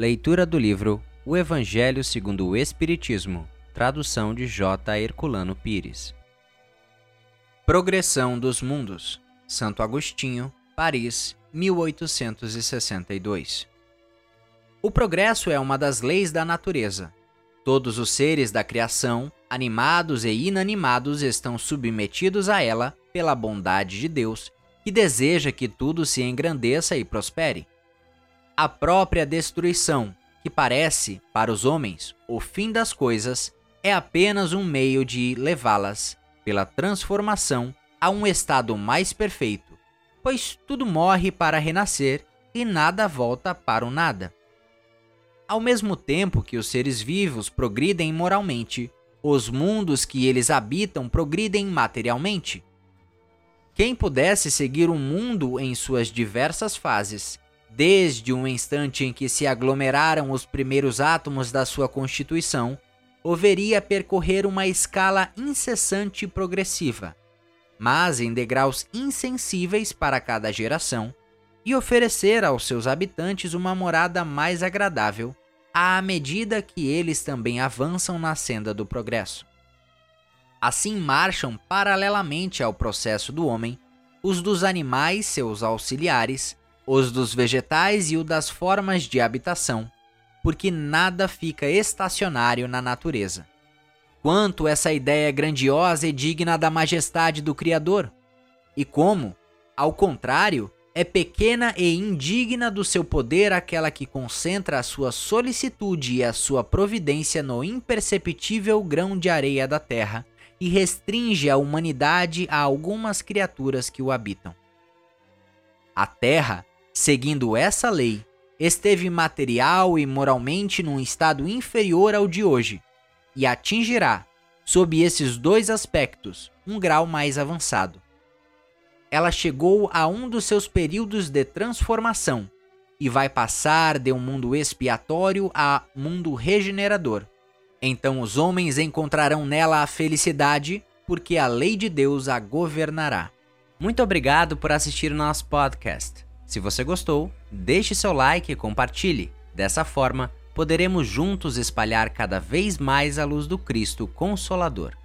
Leitura do livro O Evangelho segundo o Espiritismo, tradução de J. Herculano Pires. Progressão dos Mundos, Santo Agostinho, Paris, 1862. O progresso é uma das leis da natureza. Todos os seres da criação, animados e inanimados, estão submetidos a ela pela bondade de Deus, que deseja que tudo se engrandeça e prospere. A própria destruição, que parece, para os homens, o fim das coisas, é apenas um meio de levá-las, pela transformação, a um estado mais perfeito, pois tudo morre para renascer e nada volta para o nada. Ao mesmo tempo que os seres vivos progridem moralmente, os mundos que eles habitam progridem materialmente. Quem pudesse seguir o mundo em suas diversas fases, desde o instante em que se aglomeraram os primeiros átomos da sua constituição, o veria percorrer uma escala incessante e progressiva, mas em degraus insensíveis para cada geração, e oferecer aos seus habitantes uma morada mais agradável à medida que eles também avançam na senda do progresso. Assim marcham paralelamente ao processo do homem os dos animais, seus auxiliares, os dos vegetais e o das formas de habitação, porque nada fica estacionário na natureza. Quanto essa ideia é grandiosa e digna da majestade do Criador, e como, ao contrário, é pequena e indigna do seu poder aquela que concentra a sua solicitude e a sua providência no imperceptível grão de areia da terra e restringe a humanidade a algumas criaturas que o habitam. A terra, seguindo essa lei, esteve material e moralmente num estado inferior ao de hoje e atingirá, sob esses dois aspectos, um grau mais avançado ela chegou a um dos seus períodos de transformação e vai passar de um mundo expiatório a mundo regenerador. Então os homens encontrarão nela a felicidade, porque a lei de Deus a governará. Muito obrigado por assistir o nosso podcast. Se você gostou, deixe seu like e compartilhe. Dessa forma, poderemos juntos espalhar cada vez mais a luz do Cristo Consolador.